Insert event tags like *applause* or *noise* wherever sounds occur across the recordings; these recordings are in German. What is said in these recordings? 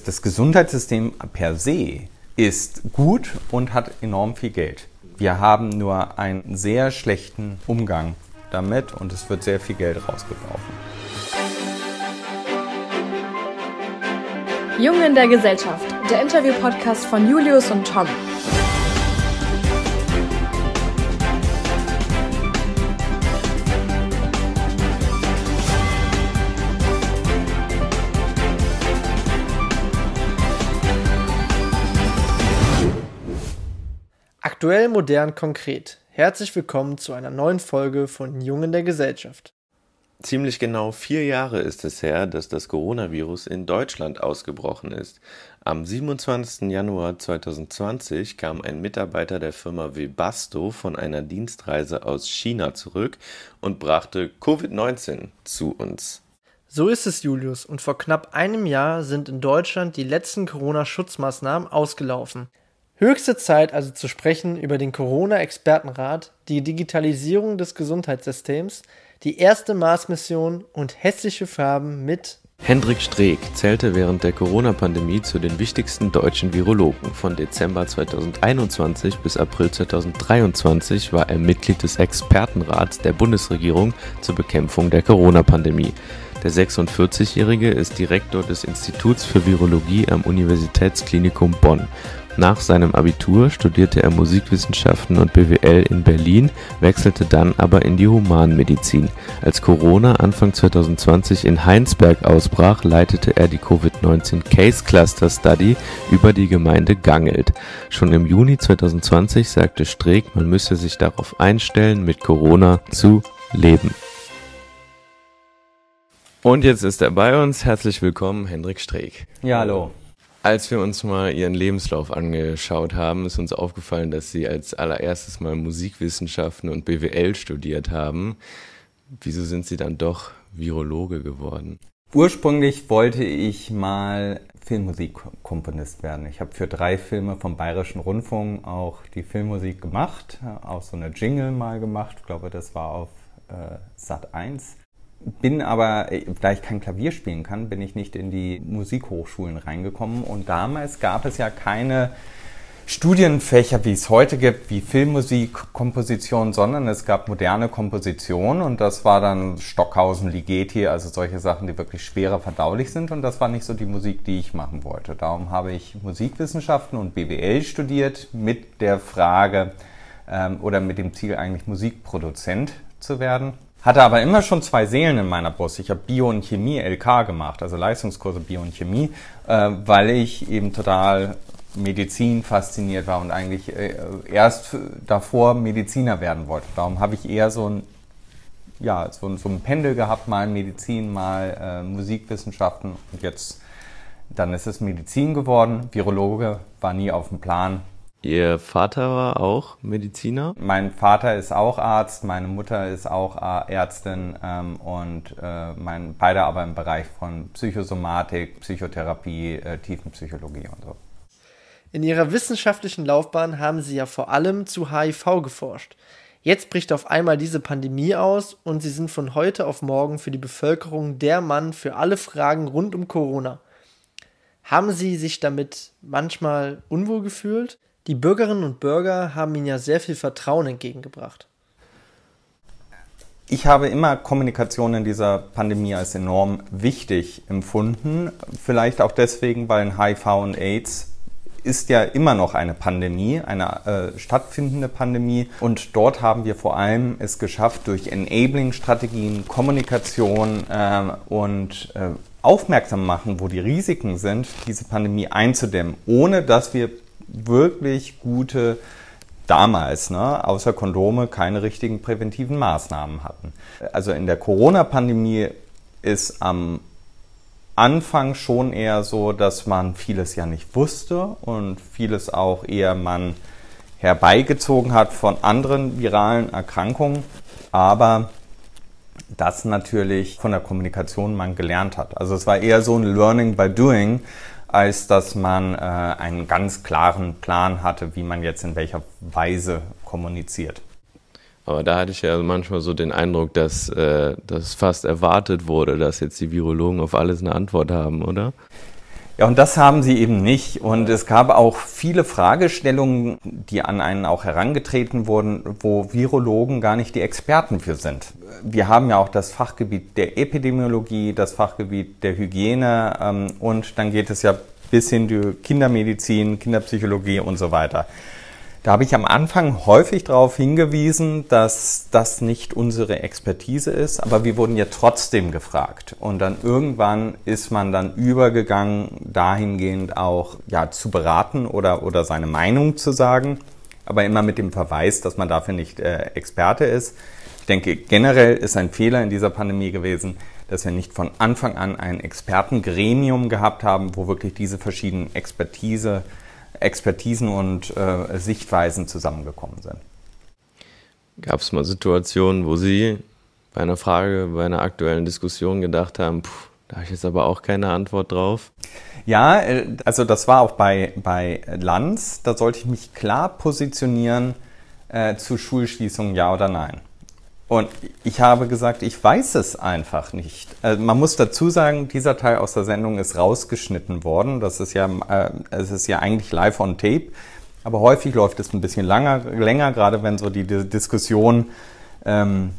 Das Gesundheitssystem per se ist gut und hat enorm viel Geld. Wir haben nur einen sehr schlechten Umgang damit und es wird sehr viel Geld rausgeworfen. Jungen in der Gesellschaft, der Interview-Podcast von Julius und Tom. Aktuell, modern, konkret. Herzlich willkommen zu einer neuen Folge von Jungen der Gesellschaft. Ziemlich genau vier Jahre ist es her, dass das Coronavirus in Deutschland ausgebrochen ist. Am 27. Januar 2020 kam ein Mitarbeiter der Firma Webasto von einer Dienstreise aus China zurück und brachte Covid-19 zu uns. So ist es, Julius, und vor knapp einem Jahr sind in Deutschland die letzten Corona-Schutzmaßnahmen ausgelaufen. Höchste Zeit also zu sprechen über den Corona-Expertenrat, die Digitalisierung des Gesundheitssystems, die erste Mars-Mission und hässliche Farben mit Hendrik Streeck zählte während der Corona-Pandemie zu den wichtigsten deutschen Virologen. Von Dezember 2021 bis April 2023 war er Mitglied des Expertenrats der Bundesregierung zur Bekämpfung der Corona-Pandemie. Der 46-Jährige ist Direktor des Instituts für Virologie am Universitätsklinikum Bonn nach seinem Abitur studierte er Musikwissenschaften und BWL in Berlin, wechselte dann aber in die Humanmedizin. Als Corona Anfang 2020 in Heinsberg ausbrach, leitete er die Covid-19 Case Cluster Study über die Gemeinde Gangelt. Schon im Juni 2020 sagte Streeck, man müsse sich darauf einstellen, mit Corona zu leben. Und jetzt ist er bei uns. Herzlich willkommen, Hendrik Streeck. Ja, hallo. Als wir uns mal ihren Lebenslauf angeschaut haben, ist uns aufgefallen, dass sie als allererstes mal Musikwissenschaften und BWL studiert haben. Wieso sind sie dann doch Virologe geworden? Ursprünglich wollte ich mal Filmmusikkomponist werden. Ich habe für drei Filme vom Bayerischen Rundfunk auch die Filmmusik gemacht, auch so eine Jingle mal gemacht. Ich glaube, das war auf äh, Sat 1 bin aber, da ich kein Klavier spielen kann, bin ich nicht in die Musikhochschulen reingekommen. Und damals gab es ja keine Studienfächer, wie es heute gibt, wie Filmmusik, Komposition, sondern es gab moderne Komposition und das war dann Stockhausen, Ligeti, also solche Sachen, die wirklich schwerer verdaulich sind und das war nicht so die Musik, die ich machen wollte. Darum habe ich Musikwissenschaften und BWL studiert mit der Frage ähm, oder mit dem Ziel eigentlich Musikproduzent zu werden. Hatte aber immer schon zwei Seelen in meiner Brust. Ich habe Bio und Chemie LK gemacht, also Leistungskurse Bio und Chemie, äh, weil ich eben total Medizin fasziniert war und eigentlich äh, erst davor Mediziner werden wollte. Darum habe ich eher so ein, ja, so, so ein Pendel gehabt, mal Medizin, mal äh, Musikwissenschaften und jetzt dann ist es Medizin geworden. Virologe war nie auf dem Plan. Ihr Vater war auch Mediziner? Mein Vater ist auch Arzt, meine Mutter ist auch Ärztin ähm, und äh, mein, beide aber im Bereich von Psychosomatik, Psychotherapie, äh, Tiefenpsychologie und so. In ihrer wissenschaftlichen Laufbahn haben sie ja vor allem zu HIV geforscht. Jetzt bricht auf einmal diese Pandemie aus und sie sind von heute auf morgen für die Bevölkerung der Mann für alle Fragen rund um Corona. Haben Sie sich damit manchmal unwohl gefühlt? Die Bürgerinnen und Bürger haben ihnen ja sehr viel Vertrauen entgegengebracht. Ich habe immer Kommunikation in dieser Pandemie als enorm wichtig empfunden. Vielleicht auch deswegen, weil HIV und AIDS ist ja immer noch eine Pandemie, eine äh, stattfindende Pandemie. Und dort haben wir vor allem es geschafft, durch Enabling-Strategien, Kommunikation äh, und äh, aufmerksam machen, wo die Risiken sind, diese Pandemie einzudämmen, ohne dass wir wirklich gute damals, ne, außer Kondome, keine richtigen präventiven Maßnahmen hatten. Also in der Corona-Pandemie ist am Anfang schon eher so, dass man vieles ja nicht wusste und vieles auch eher man herbeigezogen hat von anderen viralen Erkrankungen, aber das natürlich von der Kommunikation man gelernt hat. Also es war eher so ein Learning by Doing, als dass man äh, einen ganz klaren Plan hatte, wie man jetzt in welcher Weise kommuniziert. Aber da hatte ich ja manchmal so den Eindruck, dass äh, das fast erwartet wurde, dass jetzt die Virologen auf alles eine Antwort haben, oder? Ja, und das haben sie eben nicht. Und es gab auch viele Fragestellungen, die an einen auch herangetreten wurden, wo Virologen gar nicht die Experten für sind. Wir haben ja auch das Fachgebiet der Epidemiologie, das Fachgebiet der Hygiene ähm, und dann geht es ja bis hin die Kindermedizin, Kinderpsychologie und so weiter. Da habe ich am Anfang häufig darauf hingewiesen, dass das nicht unsere Expertise ist, aber wir wurden ja trotzdem gefragt. Und dann irgendwann ist man dann übergegangen, dahingehend auch ja, zu beraten oder, oder seine Meinung zu sagen, aber immer mit dem Verweis, dass man dafür nicht äh, Experte ist. Ich denke, generell ist ein Fehler in dieser Pandemie gewesen, dass wir nicht von Anfang an ein Expertengremium gehabt haben, wo wirklich diese verschiedenen Expertise Expertisen und äh, Sichtweisen zusammengekommen sind. Gab es mal Situationen, wo Sie bei einer Frage, bei einer aktuellen Diskussion gedacht haben, puh, da habe ich jetzt aber auch keine Antwort drauf? Ja, äh, also das war auch bei, bei Lanz. Da sollte ich mich klar positionieren äh, zu Schulschließungen, ja oder nein. Und ich habe gesagt, ich weiß es einfach nicht. Also man muss dazu sagen, dieser Teil aus der Sendung ist rausgeschnitten worden. Das ist ja, äh, es ist ja eigentlich live on tape. Aber häufig läuft es ein bisschen langer, länger, gerade wenn so die, Diskussion ähm,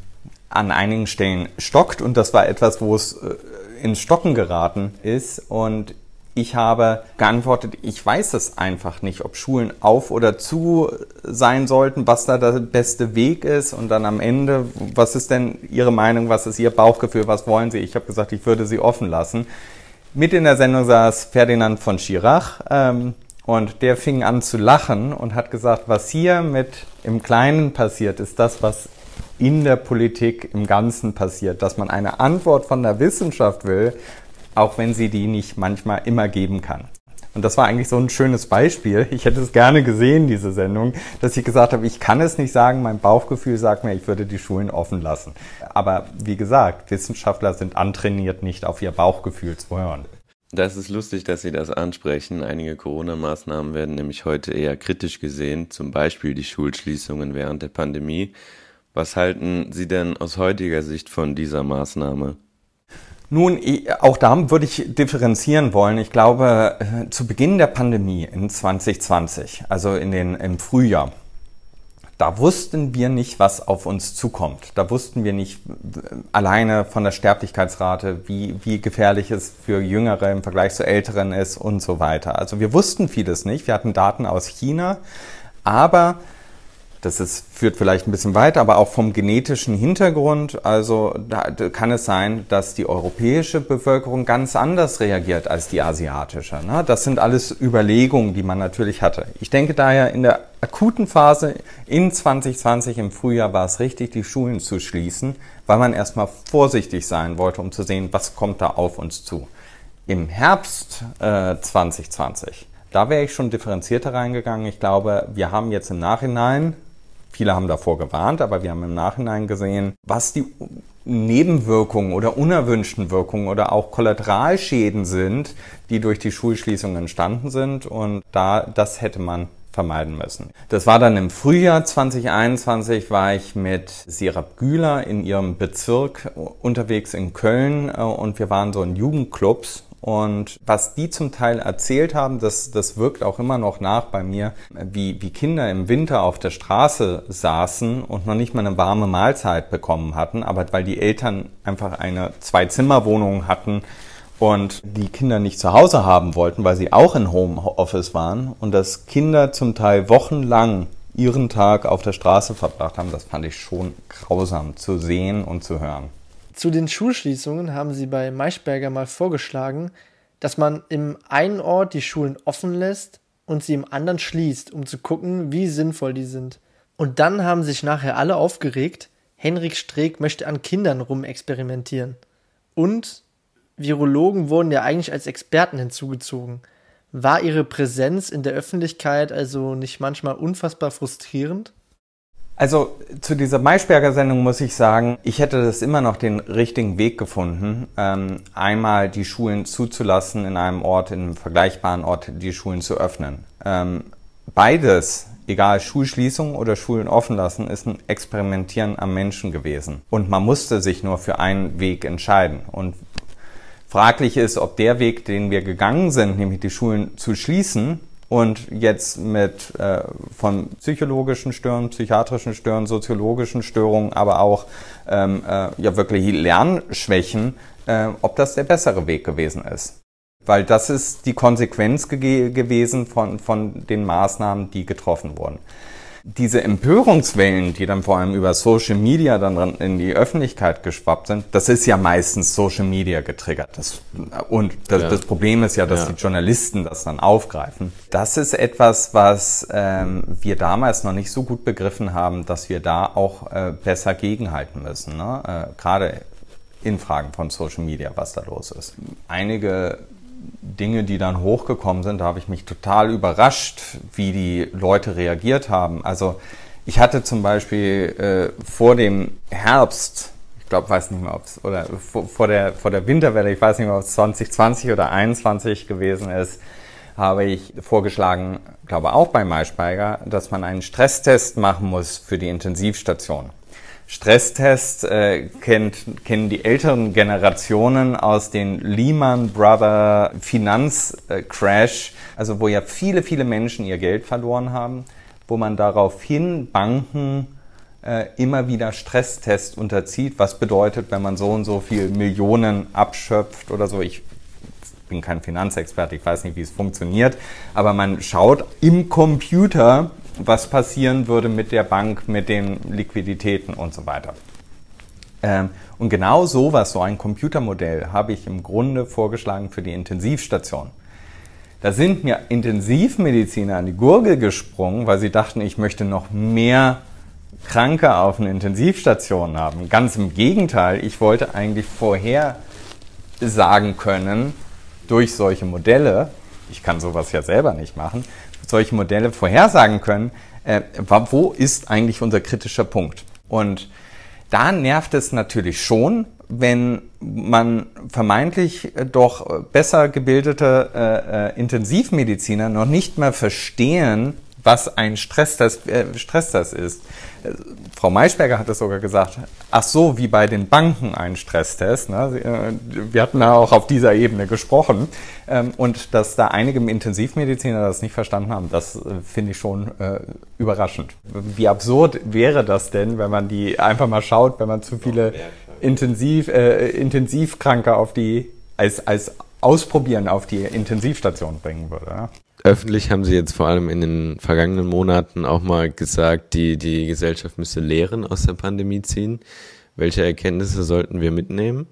an einigen Stellen stockt. Und das war etwas, wo es äh, ins Stocken geraten ist. Und ich habe geantwortet, ich weiß es einfach nicht, ob Schulen auf oder zu sein sollten, was da der beste Weg ist und dann am Ende, was ist denn Ihre Meinung, was ist Ihr Bauchgefühl, was wollen Sie? Ich habe gesagt, ich würde sie offen lassen. Mit in der Sendung saß Ferdinand von Schirach ähm, und der fing an zu lachen und hat gesagt, was hier mit im Kleinen passiert, ist das, was in der Politik im Ganzen passiert, dass man eine Antwort von der Wissenschaft will, auch wenn sie die nicht manchmal immer geben kann. Und das war eigentlich so ein schönes Beispiel. Ich hätte es gerne gesehen, diese Sendung, dass ich gesagt habe, ich kann es nicht sagen, mein Bauchgefühl sagt mir, ich würde die Schulen offen lassen. Aber wie gesagt, Wissenschaftler sind antrainiert, nicht auf ihr Bauchgefühl zu hören. Das ist lustig, dass Sie das ansprechen. Einige Corona-Maßnahmen werden nämlich heute eher kritisch gesehen, zum Beispiel die Schulschließungen während der Pandemie. Was halten Sie denn aus heutiger Sicht von dieser Maßnahme? Nun, auch da würde ich differenzieren wollen. Ich glaube, äh, zu Beginn der Pandemie in 2020, also in den, im Frühjahr, da wussten wir nicht, was auf uns zukommt. Da wussten wir nicht äh, alleine von der Sterblichkeitsrate, wie, wie gefährlich es für Jüngere im Vergleich zu Älteren ist und so weiter. Also wir wussten vieles nicht. Wir hatten Daten aus China, aber das ist, führt vielleicht ein bisschen weiter, aber auch vom genetischen Hintergrund. Also da kann es sein, dass die europäische Bevölkerung ganz anders reagiert als die asiatische. Ne? Das sind alles Überlegungen, die man natürlich hatte. Ich denke daher, in der akuten Phase in 2020 im Frühjahr war es richtig, die Schulen zu schließen, weil man erstmal vorsichtig sein wollte, um zu sehen, was kommt da auf uns zu. Im Herbst äh, 2020 da wäre ich schon differenzierter reingegangen. Ich glaube, wir haben jetzt im Nachhinein Viele haben davor gewarnt, aber wir haben im Nachhinein gesehen, was die Nebenwirkungen oder unerwünschten Wirkungen oder auch Kollateralschäden sind, die durch die Schulschließung entstanden sind. Und da, das hätte man vermeiden müssen. Das war dann im Frühjahr 2021, war ich mit Sirap Güler in ihrem Bezirk unterwegs in Köln äh, und wir waren so in Jugendclubs und was die zum Teil erzählt haben, das, das wirkt auch immer noch nach bei mir, wie, wie Kinder im Winter auf der Straße saßen und noch nicht mal eine warme Mahlzeit bekommen hatten, aber weil die Eltern einfach eine Zwei-Zimmer-Wohnung hatten und die Kinder nicht zu Hause haben wollten, weil sie auch in Homeoffice waren und dass Kinder zum Teil wochenlang ihren Tag auf der Straße verbracht haben, das fand ich schon grausam zu sehen und zu hören. Zu den Schulschließungen haben sie bei Maischberger mal vorgeschlagen, dass man im einen Ort die Schulen offen lässt und sie im anderen schließt, um zu gucken, wie sinnvoll die sind. Und dann haben sich nachher alle aufgeregt, Henrik Streeck möchte an Kindern rumexperimentieren. Und Virologen wurden ja eigentlich als Experten hinzugezogen. War ihre Präsenz in der Öffentlichkeit also nicht manchmal unfassbar frustrierend? Also zu dieser Maischberger-Sendung muss ich sagen, ich hätte das immer noch den richtigen Weg gefunden, ähm, einmal die Schulen zuzulassen in einem Ort, in einem vergleichbaren Ort, die Schulen zu öffnen. Ähm, beides, egal Schulschließung oder Schulen offen lassen, ist ein Experimentieren am Menschen gewesen. Und man musste sich nur für einen Weg entscheiden. Und Fraglich ist, ob der Weg, den wir gegangen sind, nämlich die Schulen zu schließen und jetzt mit äh, von psychologischen Störungen, psychiatrischen Störungen, soziologischen Störungen, aber auch ähm, äh, ja wirklich Lernschwächen, äh, ob das der bessere Weg gewesen ist. Weil das ist die Konsequenz ge gewesen von, von den Maßnahmen, die getroffen wurden diese Empörungswellen, die dann vor allem über Social Media dann in die Öffentlichkeit geschwappt sind, das ist ja meistens Social Media getriggert. Das, und das, ja. das, Problem ist ja, dass ja. die Journalisten das dann aufgreifen. Das ist etwas, was ähm, wir damals noch nicht so gut begriffen haben, dass wir da auch äh, besser gegenhalten müssen. Ne? Äh, Gerade in Fragen von Social Media, was da los ist. Einige Dinge, die dann hochgekommen sind, da habe ich mich total überrascht, wie die Leute reagiert haben. Also ich hatte zum Beispiel äh, vor dem Herbst, ich glaube, weiß nicht mehr, ob es, oder vor, vor, der, vor der Winterwelle, ich weiß nicht mehr, ob es 2020 oder 2021 gewesen ist, habe ich vorgeschlagen, glaube auch bei Maischberger, dass man einen Stresstest machen muss für die Intensivstation. Stresstest äh, kennt, kennen die älteren Generationen aus den Lehman Brother Finanzcrash, also wo ja viele, viele Menschen ihr Geld verloren haben, wo man daraufhin Banken äh, immer wieder Stresstests unterzieht, was bedeutet, wenn man so und so viel Millionen abschöpft oder so. Ich bin kein Finanzexperte, ich weiß nicht, wie es funktioniert, aber man schaut im Computer was passieren würde mit der Bank, mit den Liquiditäten und so weiter. Ähm, und genau sowas, so ein Computermodell, habe ich im Grunde vorgeschlagen für die Intensivstation. Da sind mir Intensivmediziner an die Gurgel gesprungen, weil sie dachten, ich möchte noch mehr Kranke auf einer Intensivstation haben. Ganz im Gegenteil, ich wollte eigentlich vorher sagen können, durch solche Modelle, ich kann sowas ja selber nicht machen, solche Modelle vorhersagen können, äh, wo ist eigentlich unser kritischer Punkt. Und da nervt es natürlich schon, wenn man vermeintlich äh, doch besser gebildete äh, äh, Intensivmediziner noch nicht mehr verstehen, was ein Stresstest, äh, Stresstest ist. Frau Maischberger hat es sogar gesagt, ach so, wie bei den Banken ein Stresstest. Ne? Äh, wir hatten da auch auf dieser Ebene gesprochen. Ähm, und dass da einige Intensivmediziner das nicht verstanden haben, das äh, finde ich schon äh, überraschend. Wie absurd wäre das denn, wenn man die einfach mal schaut, wenn man zu viele Intensiv, äh, Intensivkranke auf die, als, als Ausprobieren auf die Intensivstation bringen würde. Ne? Öffentlich haben Sie jetzt vor allem in den vergangenen Monaten auch mal gesagt, die, die Gesellschaft müsse Lehren aus der Pandemie ziehen. Welche Erkenntnisse sollten wir mitnehmen?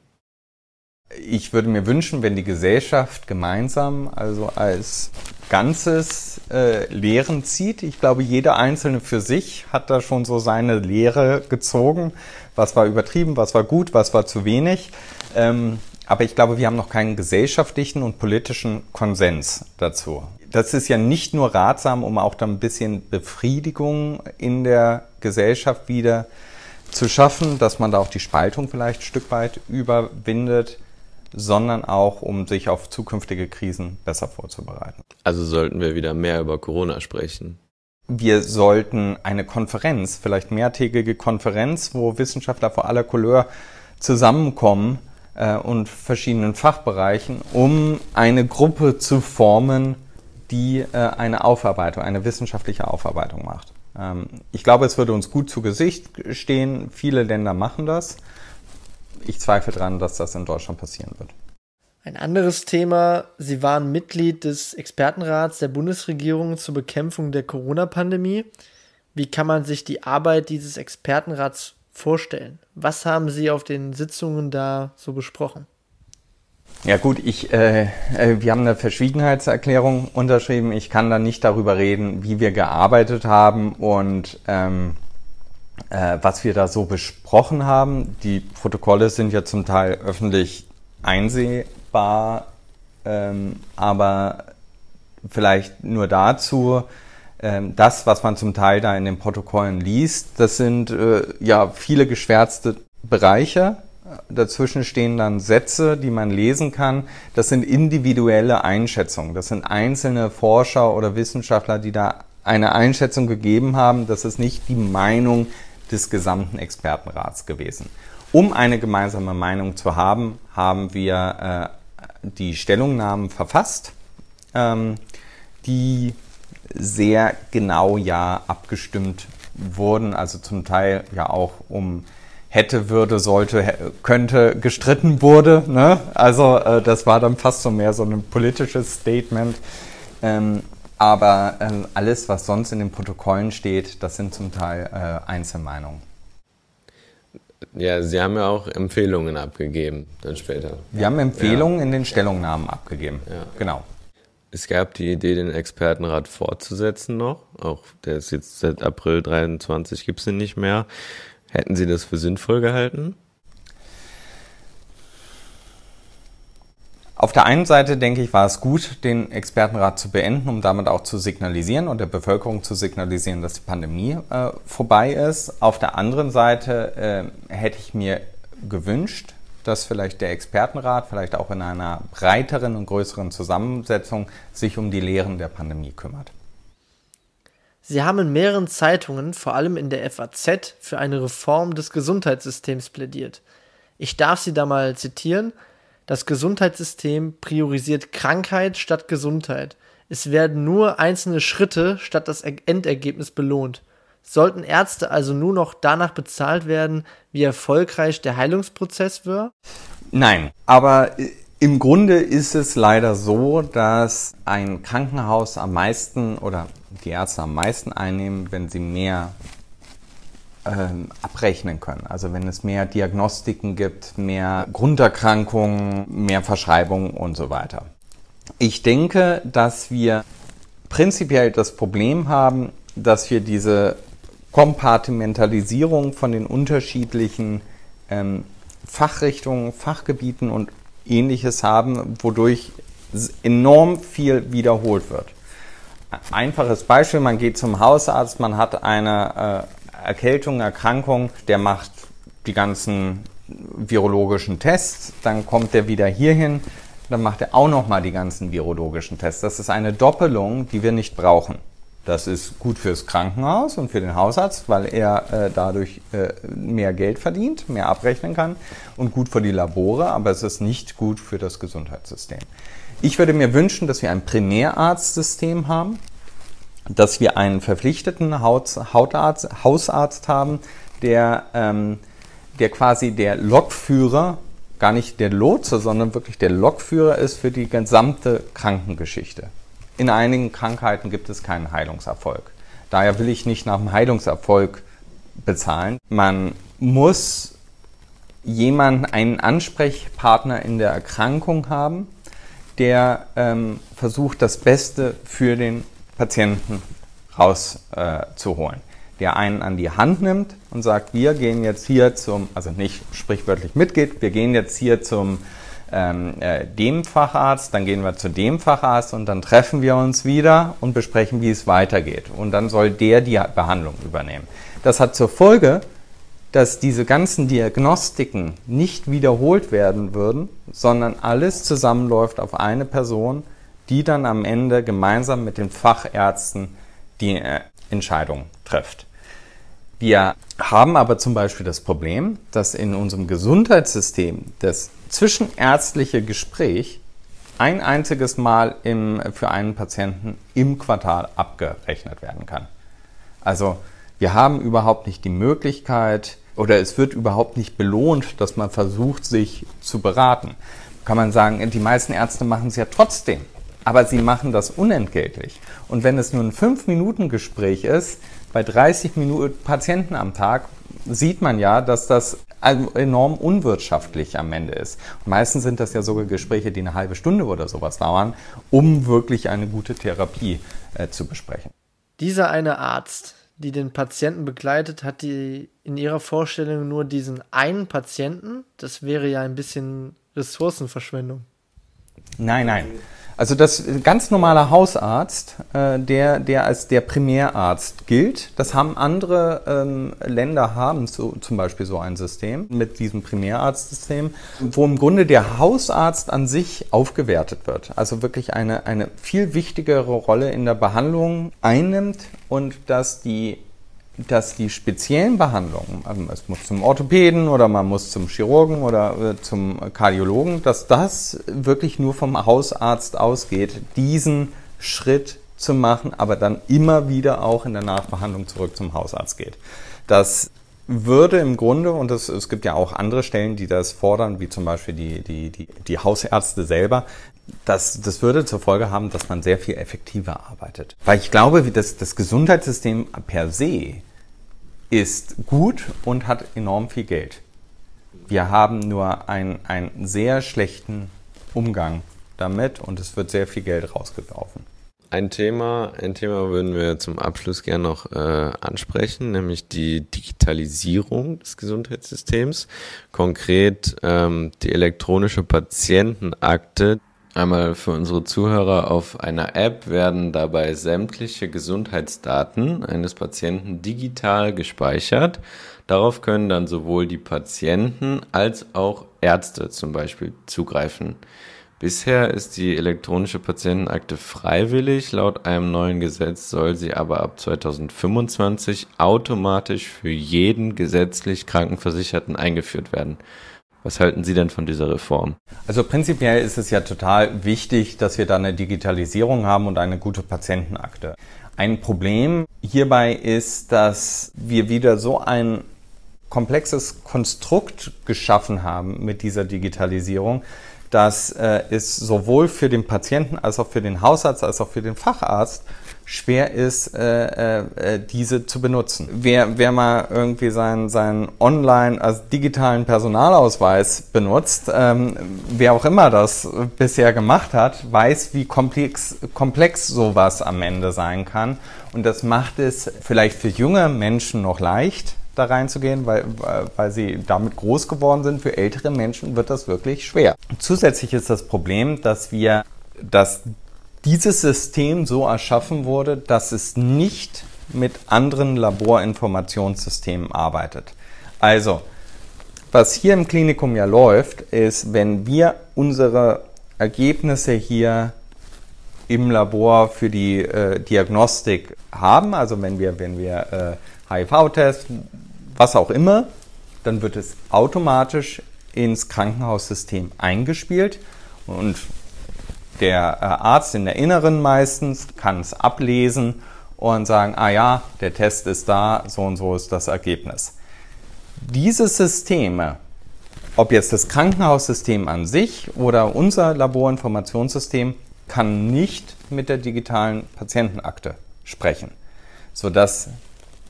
Ich würde mir wünschen, wenn die Gesellschaft gemeinsam, also als Ganzes, äh, Lehren zieht. Ich glaube, jeder Einzelne für sich hat da schon so seine Lehre gezogen. Was war übertrieben, was war gut, was war zu wenig. Ähm, aber ich glaube, wir haben noch keinen gesellschaftlichen und politischen Konsens dazu das ist ja nicht nur ratsam, um auch dann ein bisschen Befriedigung in der Gesellschaft wieder zu schaffen, dass man da auch die Spaltung vielleicht ein Stück weit überwindet, sondern auch, um sich auf zukünftige Krisen besser vorzubereiten. Also sollten wir wieder mehr über Corona sprechen. Wir sollten eine Konferenz, vielleicht mehrtägige Konferenz, wo Wissenschaftler vor aller Couleur zusammenkommen äh, und verschiedenen Fachbereichen, um eine Gruppe zu formen, die äh, eine Aufarbeitung, eine wissenschaftliche Aufarbeitung macht. Ähm, ich glaube, es würde uns gut zu Gesicht stehen. Viele Länder machen das. Ich zweifle daran, dass das in Deutschland passieren wird. Ein anderes Thema, Sie waren Mitglied des Expertenrats der Bundesregierung zur Bekämpfung der Corona-Pandemie. Wie kann man sich die Arbeit dieses Expertenrats vorstellen? Was haben Sie auf den Sitzungen da so besprochen? Ja gut, ich, äh, äh, wir haben eine Verschwiegenheitserklärung unterschrieben. Ich kann da nicht darüber reden, wie wir gearbeitet haben und ähm, äh, was wir da so besprochen haben. Die Protokolle sind ja zum Teil öffentlich einsehbar, ähm, aber vielleicht nur dazu. Ähm, das, was man zum Teil da in den Protokollen liest, das sind äh, ja viele geschwärzte Bereiche Dazwischen stehen dann Sätze, die man lesen kann. Das sind individuelle Einschätzungen. Das sind einzelne Forscher oder Wissenschaftler, die da eine Einschätzung gegeben haben. Das ist nicht die Meinung des gesamten Expertenrats gewesen. Um eine gemeinsame Meinung zu haben, haben wir die Stellungnahmen verfasst, ähm, die sehr genau ja abgestimmt wurden, also zum Teil ja auch um hätte, würde, sollte, könnte gestritten wurde. Ne? Also äh, das war dann fast so mehr so ein politisches Statement. Ähm, aber äh, alles, was sonst in den Protokollen steht, das sind zum Teil äh, Einzelmeinungen. Ja, Sie haben ja auch Empfehlungen abgegeben, dann später. Wir haben Empfehlungen ja. in den Stellungnahmen abgegeben. Ja. Genau. Es gab die Idee, den Expertenrat fortzusetzen noch. Auch der ist jetzt seit April 23 gibt es den nicht mehr. Hätten Sie das für sinnvoll gehalten? Auf der einen Seite denke ich, war es gut, den Expertenrat zu beenden, um damit auch zu signalisieren und der Bevölkerung zu signalisieren, dass die Pandemie äh, vorbei ist. Auf der anderen Seite äh, hätte ich mir gewünscht, dass vielleicht der Expertenrat, vielleicht auch in einer breiteren und größeren Zusammensetzung, sich um die Lehren der Pandemie kümmert. Sie haben in mehreren Zeitungen, vor allem in der FAZ, für eine Reform des Gesundheitssystems plädiert. Ich darf Sie da mal zitieren. Das Gesundheitssystem priorisiert Krankheit statt Gesundheit. Es werden nur einzelne Schritte statt das Endergebnis belohnt. Sollten Ärzte also nur noch danach bezahlt werden, wie erfolgreich der Heilungsprozess war? Nein, aber im Grunde ist es leider so, dass ein Krankenhaus am meisten oder die Ärzte am meisten einnehmen, wenn sie mehr ähm, abrechnen können. Also wenn es mehr Diagnostiken gibt, mehr Grunderkrankungen, mehr Verschreibungen und so weiter. Ich denke, dass wir prinzipiell das Problem haben, dass wir diese Kompartimentalisierung von den unterschiedlichen ähm, Fachrichtungen, Fachgebieten und ähnliches haben, wodurch enorm viel wiederholt wird. Einfaches Beispiel, man geht zum Hausarzt, man hat eine äh, Erkältung, Erkrankung, der macht die ganzen virologischen Tests, dann kommt er wieder hierhin, dann macht er auch nochmal die ganzen virologischen Tests. Das ist eine Doppelung, die wir nicht brauchen. Das ist gut fürs Krankenhaus und für den Hausarzt, weil er äh, dadurch äh, mehr Geld verdient, mehr abrechnen kann und gut für die Labore, aber es ist nicht gut für das Gesundheitssystem. Ich würde mir wünschen, dass wir ein Primärarztsystem haben, dass wir einen verpflichteten Haut, Hautarzt, Hausarzt haben, der, ähm, der quasi der Lokführer, gar nicht der Lotse, sondern wirklich der Lokführer ist für die gesamte Krankengeschichte. In einigen Krankheiten gibt es keinen Heilungserfolg. Daher will ich nicht nach dem Heilungserfolg bezahlen. Man muss jemanden, einen Ansprechpartner in der Erkrankung haben, der ähm, versucht, das Beste für den Patienten rauszuholen. Äh, der einen an die Hand nimmt und sagt, wir gehen jetzt hier zum, also nicht sprichwörtlich mitgeht, wir gehen jetzt hier zum ähm, äh, dem Facharzt, dann gehen wir zu dem Facharzt und dann treffen wir uns wieder und besprechen, wie es weitergeht. Und dann soll der die Behandlung übernehmen. Das hat zur Folge, dass diese ganzen Diagnostiken nicht wiederholt werden würden, sondern alles zusammenläuft auf eine Person, die dann am Ende gemeinsam mit den Fachärzten die äh, Entscheidung trifft. Wir haben aber zum Beispiel das Problem, dass in unserem Gesundheitssystem das zwischenärztliche Gespräch ein einziges Mal im, für einen Patienten im Quartal abgerechnet werden kann. Also wir haben überhaupt nicht die Möglichkeit oder es wird überhaupt nicht belohnt, dass man versucht, sich zu beraten. Kann man sagen, die meisten Ärzte machen es ja trotzdem, aber sie machen das unentgeltlich. Und wenn es nur ein 5-Minuten-Gespräch ist, bei 30 Minuten Patienten am Tag, sieht man ja, dass das enorm unwirtschaftlich am Ende ist. Meistens sind das ja sogar Gespräche, die eine halbe Stunde oder sowas dauern, um wirklich eine gute Therapie äh, zu besprechen. Dieser eine Arzt, die den Patienten begleitet, hat die in ihrer Vorstellung nur diesen einen Patienten. Das wäre ja ein bisschen Ressourcenverschwendung. Nein, nein. Also das ganz normale Hausarzt, äh, der, der als der Primärarzt gilt, das haben andere ähm, Länder haben so, zum Beispiel so ein System mit diesem Primärarztsystem, wo im Grunde der Hausarzt an sich aufgewertet wird. Also wirklich eine, eine viel wichtigere Rolle in der Behandlung einnimmt und dass die dass die speziellen Behandlungen, also es muss zum Orthopäden oder man muss zum Chirurgen oder äh, zum Kardiologen, dass das wirklich nur vom Hausarzt ausgeht, diesen Schritt zu machen, aber dann immer wieder auch in der Nachbehandlung zurück zum Hausarzt geht. Das würde im Grunde, und das, es gibt ja auch andere Stellen, die das fordern, wie zum Beispiel die, die, die, die Hausärzte selber, das, das würde zur Folge haben, dass man sehr viel effektiver arbeitet. Weil ich glaube, das, das Gesundheitssystem per se ist gut und hat enorm viel Geld. Wir haben nur einen, einen sehr schlechten Umgang damit und es wird sehr viel Geld rausgeworfen. Ein Thema, ein Thema würden wir zum Abschluss gerne noch äh, ansprechen, nämlich die Digitalisierung des Gesundheitssystems. Konkret ähm, die elektronische Patientenakte. Einmal für unsere Zuhörer auf einer App werden dabei sämtliche Gesundheitsdaten eines Patienten digital gespeichert. Darauf können dann sowohl die Patienten als auch Ärzte zum Beispiel zugreifen. Bisher ist die elektronische Patientenakte freiwillig. Laut einem neuen Gesetz soll sie aber ab 2025 automatisch für jeden gesetzlich Krankenversicherten eingeführt werden. Was halten Sie denn von dieser Reform? Also prinzipiell ist es ja total wichtig, dass wir da eine Digitalisierung haben und eine gute Patientenakte. Ein Problem hierbei ist, dass wir wieder so ein komplexes Konstrukt geschaffen haben mit dieser Digitalisierung, dass äh, es sowohl für den Patienten als auch für den Hausarzt als auch für den Facharzt schwer ist, äh, äh, diese zu benutzen. Wer, wer mal irgendwie seinen, seinen online, also digitalen Personalausweis benutzt, ähm, wer auch immer das bisher gemacht hat, weiß, wie komplex, komplex sowas am Ende sein kann. Und das macht es vielleicht für junge Menschen noch leicht, da reinzugehen, weil, weil sie damit groß geworden sind. Für ältere Menschen wird das wirklich schwer. Zusätzlich ist das Problem, dass wir, dass dieses System so erschaffen wurde, dass es nicht mit anderen Laborinformationssystemen arbeitet. Also, was hier im Klinikum ja läuft, ist, wenn wir unsere Ergebnisse hier im Labor für die äh, Diagnostik haben, also wenn wir, wenn wir äh, HIV-Test, was auch immer, dann wird es automatisch ins Krankenhaussystem eingespielt und der äh, Arzt in der Inneren meistens kann es ablesen und sagen, ah ja, der Test ist da, so und so ist das Ergebnis. Diese Systeme, ob jetzt das Krankenhaussystem an sich oder unser Laborinformationssystem, kann nicht mit der digitalen Patientenakte sprechen, sodass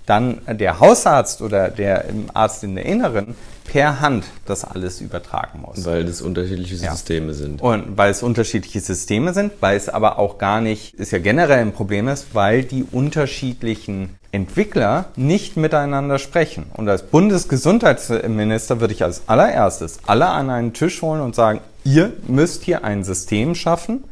dann der Hausarzt oder der Arzt in der Inneren per Hand das alles übertragen muss. Weil das unterschiedliche Systeme ja. sind. Und weil es unterschiedliche Systeme sind, weil es aber auch gar nicht, ist ja generell ein Problem ist, weil die unterschiedlichen Entwickler nicht miteinander sprechen. Und als Bundesgesundheitsminister würde ich als allererstes alle an einen Tisch holen und sagen, ihr müsst hier ein System schaffen,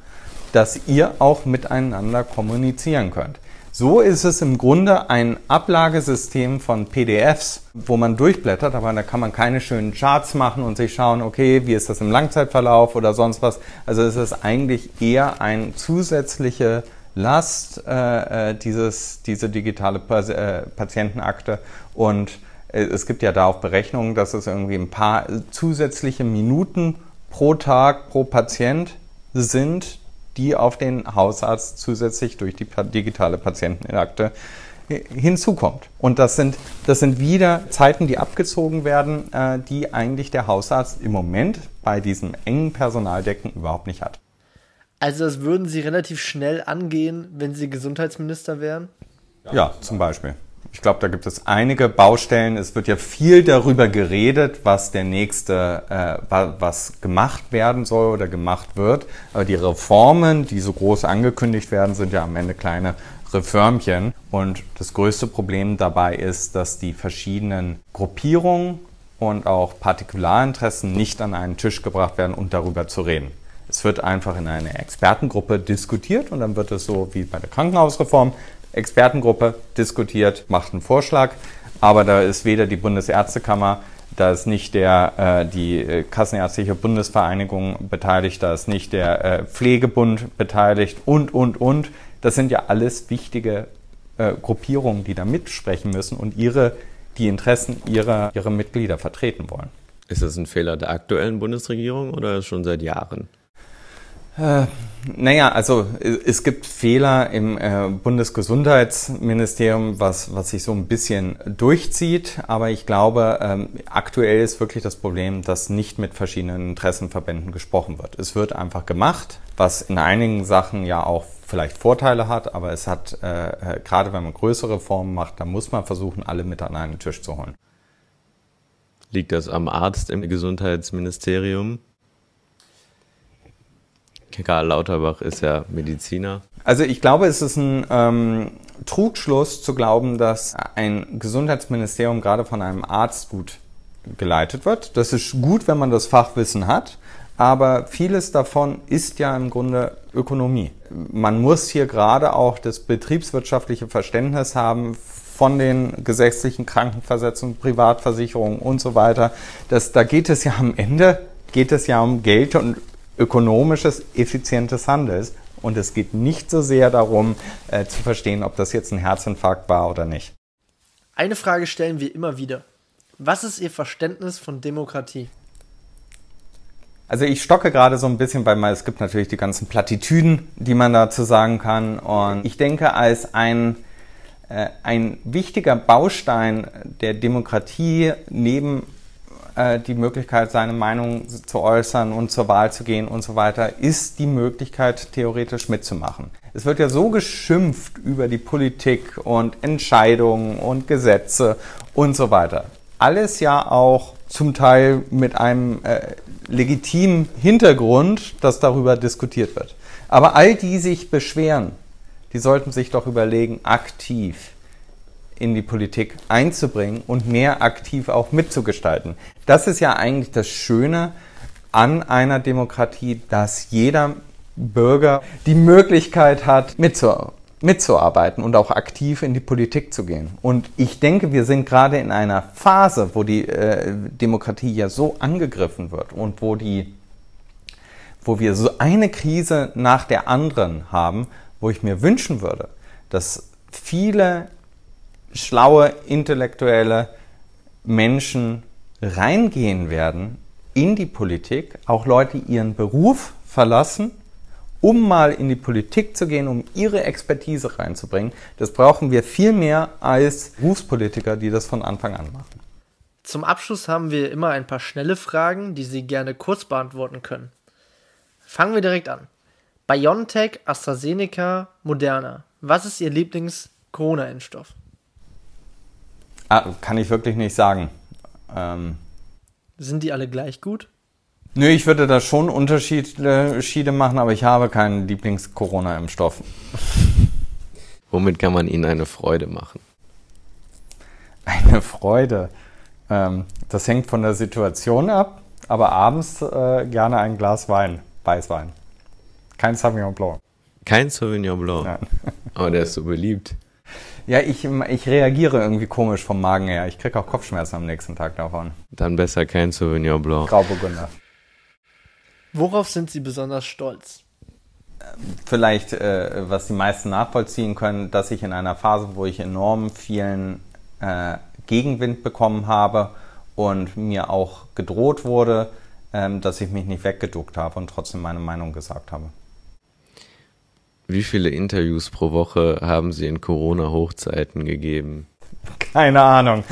dass ihr auch miteinander kommunizieren könnt. So ist es im Grunde ein Ablagesystem von PDFs, wo man durchblättert, aber da kann man keine schönen Charts machen und sich schauen, okay, wie ist das im Langzeitverlauf oder sonst was. Also es ist eigentlich eher ein zusätzliche Last, äh, äh dieses, diese digitale äh, Patientenakte und äh, es gibt ja da auch Berechnungen, dass es irgendwie ein paar zusätzliche Minuten pro Tag pro Patient sind, die auf den Hausarzt zusätzlich durch die digitale Patientenakte hinzukommt. Und das sind, das sind wieder Zeiten, die abgezogen werden, äh, die eigentlich der Hausarzt im Moment bei diesem engen Personaldecken überhaupt nicht hat. Also das würden Sie relativ schnell angehen, wenn Sie Gesundheitsminister wären? Ja, zum Beispiel. Ich glaube, da gibt es einige Baustellen. Es wird ja viel darüber geredet, was der nächste, äh, was gemacht werden soll oder gemacht wird. Aber die Reformen, die so groß angekündigt werden, sind ja am Ende kleine Reformchen. Und das größte Problem dabei ist, dass die verschiedenen Gruppierungen und auch Partikularinteressen nicht an einen Tisch gebracht werden, um darüber zu reden. Es wird einfach in einer Expertengruppe diskutiert und dann wird es so wie bei der Krankenhausreform Expertengruppe diskutiert, macht einen Vorschlag, aber da ist weder die Bundesärztekammer, da ist nicht der, äh, die äh, Kassenärztliche Bundesvereinigung beteiligt, da ist nicht der äh, Pflegebund beteiligt und, und, und. Das sind ja alles wichtige äh, Gruppierungen, die da mitsprechen müssen und ihre, die Interessen ihrer, ihrer Mitglieder vertreten wollen. Ist das ein Fehler der aktuellen Bundesregierung oder schon seit Jahren? Äh, naja, also es gibt Fehler im äh, Bundesgesundheitsministerium, was, was sich so ein bisschen durchzieht. Aber ich glaube, ähm, aktuell ist wirklich das Problem, dass nicht mit verschiedenen Interessenverbänden gesprochen wird. Es wird einfach gemacht, was in einigen Sachen ja auch vielleicht Vorteile hat, aber es hat, äh, gerade wenn man größere Reformen macht, dann muss man versuchen, alle mit an einen Tisch zu holen. Liegt das am Arzt im Gesundheitsministerium? Karl Lauterbach ist ja Mediziner. Also ich glaube, es ist ein ähm, Trugschluss zu glauben, dass ein Gesundheitsministerium gerade von einem Arzt gut geleitet wird. Das ist gut, wenn man das Fachwissen hat, aber vieles davon ist ja im Grunde Ökonomie. Man muss hier gerade auch das betriebswirtschaftliche Verständnis haben von den gesetzlichen Krankenversetzungen, Privatversicherungen und so weiter. Das, da geht es ja am Ende geht es ja um Geld und ökonomisches, effizientes Handels. Und es geht nicht so sehr darum, äh, zu verstehen, ob das jetzt ein Herzinfarkt war oder nicht. Eine Frage stellen wir immer wieder. Was ist Ihr Verständnis von Demokratie? Also ich stocke gerade so ein bisschen, weil es gibt natürlich die ganzen Plattitüden, die man dazu sagen kann. Und ich denke, als ein, äh, ein wichtiger Baustein der Demokratie neben äh, die Möglichkeit, seine Meinung zu äußern und zur Wahl zu gehen und so weiter, ist die Möglichkeit, theoretisch mitzumachen. Es wird ja so geschimpft über die Politik und Entscheidungen und Gesetze und so weiter. Alles ja auch zum Teil mit einem äh, legitimen Hintergrund, dass darüber diskutiert wird. Aber all die sich beschweren, die sollten sich doch überlegen, aktiv in die Politik einzubringen und mehr aktiv auch mitzugestalten. Das ist ja eigentlich das Schöne an einer Demokratie, dass jeder Bürger die Möglichkeit hat, mitzu mitzuarbeiten und auch aktiv in die Politik zu gehen. Und ich denke, wir sind gerade in einer Phase, wo die äh, Demokratie ja so angegriffen wird und wo die wo wir so eine Krise nach der anderen haben, wo ich mir wünschen würde, dass viele schlaue, intellektuelle Menschen reingehen werden in die Politik, auch Leute ihren Beruf verlassen, um mal in die Politik zu gehen, um ihre Expertise reinzubringen. Das brauchen wir viel mehr als Berufspolitiker, die das von Anfang an machen. Zum Abschluss haben wir immer ein paar schnelle Fragen, die Sie gerne kurz beantworten können. Fangen wir direkt an. BioNTech, AstraZeneca, Moderna. Was ist Ihr Lieblings-Corona-Impfstoff? Ah, kann ich wirklich nicht sagen. Ähm, Sind die alle gleich gut? Nö, ich würde da schon Unterschiede machen, aber ich habe keinen Lieblings-Corona-Impfstoff. *laughs* Womit kann man ihnen eine Freude machen? Eine Freude. Ähm, das hängt von der Situation ab, aber abends äh, gerne ein Glas Wein, Weißwein. Kein Sauvignon Blanc. Kein Sauvignon Blanc. Nein. Aber der ist so beliebt. Ja, ich, ich reagiere irgendwie komisch vom Magen her. Ich kriege auch Kopfschmerzen am nächsten Tag davon. Dann besser kein Sauvignon Blanc. Grauburgunder. Worauf sind Sie besonders stolz? Vielleicht, äh, was die meisten nachvollziehen können, dass ich in einer Phase, wo ich enorm vielen äh, Gegenwind bekommen habe und mir auch gedroht wurde, äh, dass ich mich nicht weggeduckt habe und trotzdem meine Meinung gesagt habe. Wie viele Interviews pro Woche haben Sie in Corona-Hochzeiten gegeben? Keine Ahnung.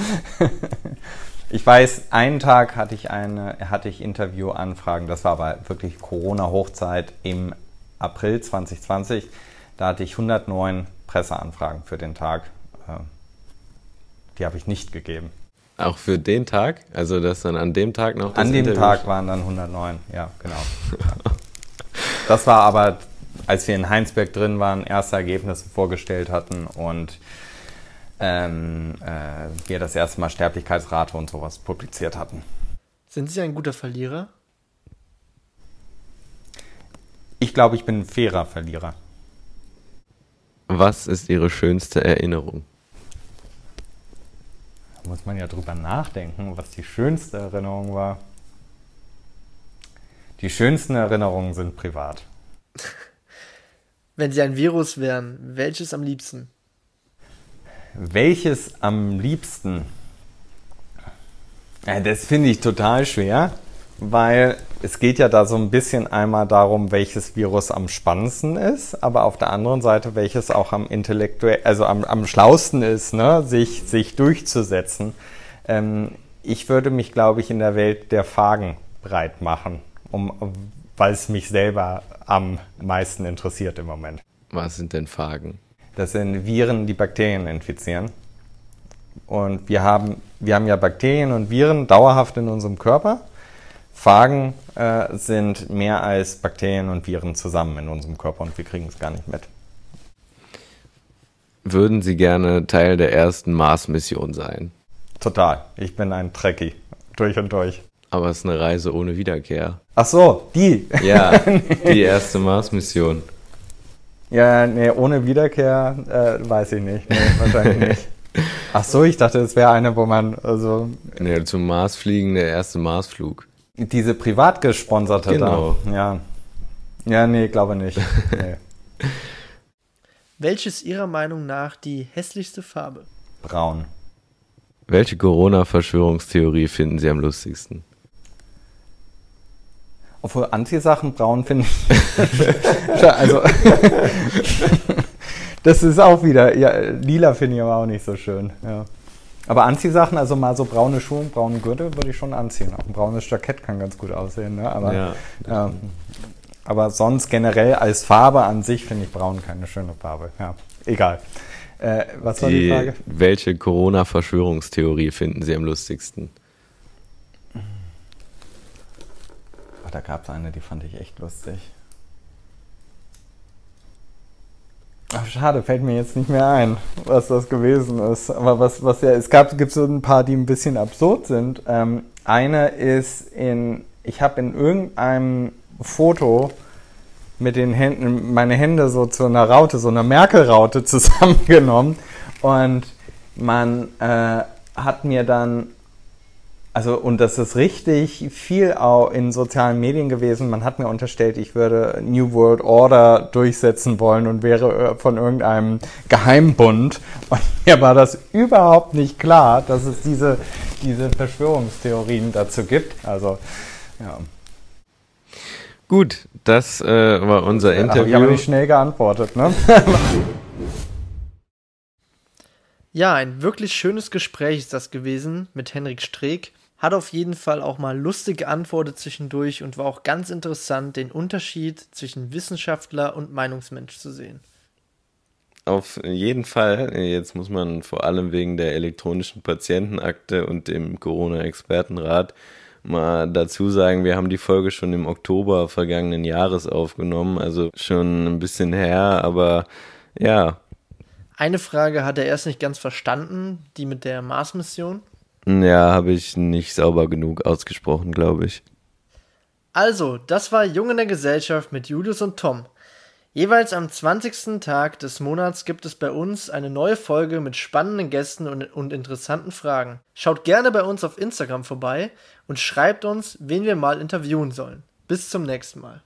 Ich weiß, einen Tag hatte ich eine, hatte ich Interviewanfragen. Das war aber wirklich Corona-Hochzeit im April 2020. Da hatte ich 109 Presseanfragen für den Tag. Ähm, die habe ich nicht gegeben. Auch für den Tag? Also dass dann an dem Tag noch An dem Interview Tag waren dann 109, ja, genau. Das war aber als wir in Heinsberg drin waren, erste Ergebnisse vorgestellt hatten und ähm, äh, wir das erste Mal Sterblichkeitsrate und sowas publiziert hatten. Sind Sie ein guter Verlierer? Ich glaube, ich bin ein fairer Verlierer. Was ist Ihre schönste Erinnerung? Da muss man ja drüber nachdenken, was die schönste Erinnerung war. Die schönsten Erinnerungen sind privat. *laughs* Wenn Sie ein Virus wären, welches am liebsten? welches am liebsten? Ja, das finde ich total schwer, weil es geht ja da so ein bisschen einmal darum, welches Virus am spannendsten ist, aber auf der anderen Seite, welches auch am intellektuell, also am, am schlausten ist, ne, sich, sich durchzusetzen. Ähm, ich würde mich, glaube ich, in der Welt der Fagen breit machen, um, weil es mich selber am meisten interessiert im Moment. Was sind denn Phagen? Das sind Viren, die Bakterien infizieren. Und wir haben, wir haben ja Bakterien und Viren dauerhaft in unserem Körper. Phagen äh, sind mehr als Bakterien und Viren zusammen in unserem Körper und wir kriegen es gar nicht mit. Würden Sie gerne Teil der ersten Mars-Mission sein? Total. Ich bin ein Trekkie. Durch und durch. Aber es ist eine Reise ohne Wiederkehr. Ach so, die. Ja, *laughs* die erste Mars-Mission. Ja, nee, ohne Wiederkehr äh, weiß ich nicht. Nee, wahrscheinlich nicht. *laughs* Ach so, ich dachte, es wäre eine, wo man also. Nee, zum Mars fliegen, der erste Marsflug. Diese privat gesponserte Genau. da. Ja. Ja, nee, glaube nicht. Nee. *laughs* Welches Ihrer Meinung nach die hässlichste Farbe? Braun. Welche Corona-Verschwörungstheorie finden Sie am lustigsten? Obwohl Anti-Sachen braun finde ich. *laughs* also. *laughs* das ist auch wieder. Ja, lila finde ich aber auch nicht so schön. Ja. Aber Anziehsachen, also mal so braune Schuhe und braune Gürtel, würde ich schon anziehen. Auch ein braunes Jackett kann ganz gut aussehen. Ne? Aber, Ja, ja, aber sonst generell als Farbe an sich finde ich braun keine schöne Farbe. Ja, egal. Äh, was war die Die, Frage? welche Corona-Verschwörungstheorie finden Sie am lustigsten? Oh, da gab es eine, die fand ich echt lustig. Ach, schade, fällt mir jetzt nicht mehr ein, was das gewesen ist. Aber was, was ja, es gab, gibt so ein paar, die ein bisschen absurd sind. Ähm, eine ist in, ich habe in irgendeinem Foto mit den Händen, meine Hände so zu einer Raute, so einer Merkel-Raute *laughs* zusammengenommen. Und man äh, hat mir dann also, und das ist richtig viel auch in sozialen Medien gewesen. Man hat mir unterstellt, ich würde New World Order durchsetzen wollen und wäre äh, von irgendeinem Geheimbund. Und *laughs* mir war das überhaupt nicht klar, dass es diese, diese Verschwörungstheorien dazu gibt. Also, ja. Gut, das äh, war unser Aber ich habe Interview. nicht schnell geantwortet, ne? *laughs* Ja, ein wirklich schönes Gespräch ist das gewesen mit Henrik Streeck. Hat auf jeden Fall auch mal lustig geantwortet zwischendurch und war auch ganz interessant, den Unterschied zwischen Wissenschaftler und Meinungsmensch zu sehen. Auf jeden Fall. Jetzt muss man vor allem wegen der elektronischen Patientenakte und dem Corona-Expertenrat mal dazu sagen, wir haben die Folge schon im Oktober vergangenen Jahres aufgenommen, also schon ein bisschen her, aber ja, Eine Frage hat er erst nicht ganz verstanden, die mit der Mars-Mission. Ja, habe ich nicht sauber genug ausgesprochen, glaube ich. Also, das war Jung in der Gesellschaft mit Julius und Tom. Jeweils am 20. Tag des Monats gibt es bei uns eine neue Folge mit spannenden Gästen und, und interessanten Fragen. Schaut gerne bei uns auf Instagram vorbei und schreibt uns, wen wir mal interviewen sollen. Bis zum nächsten Mal.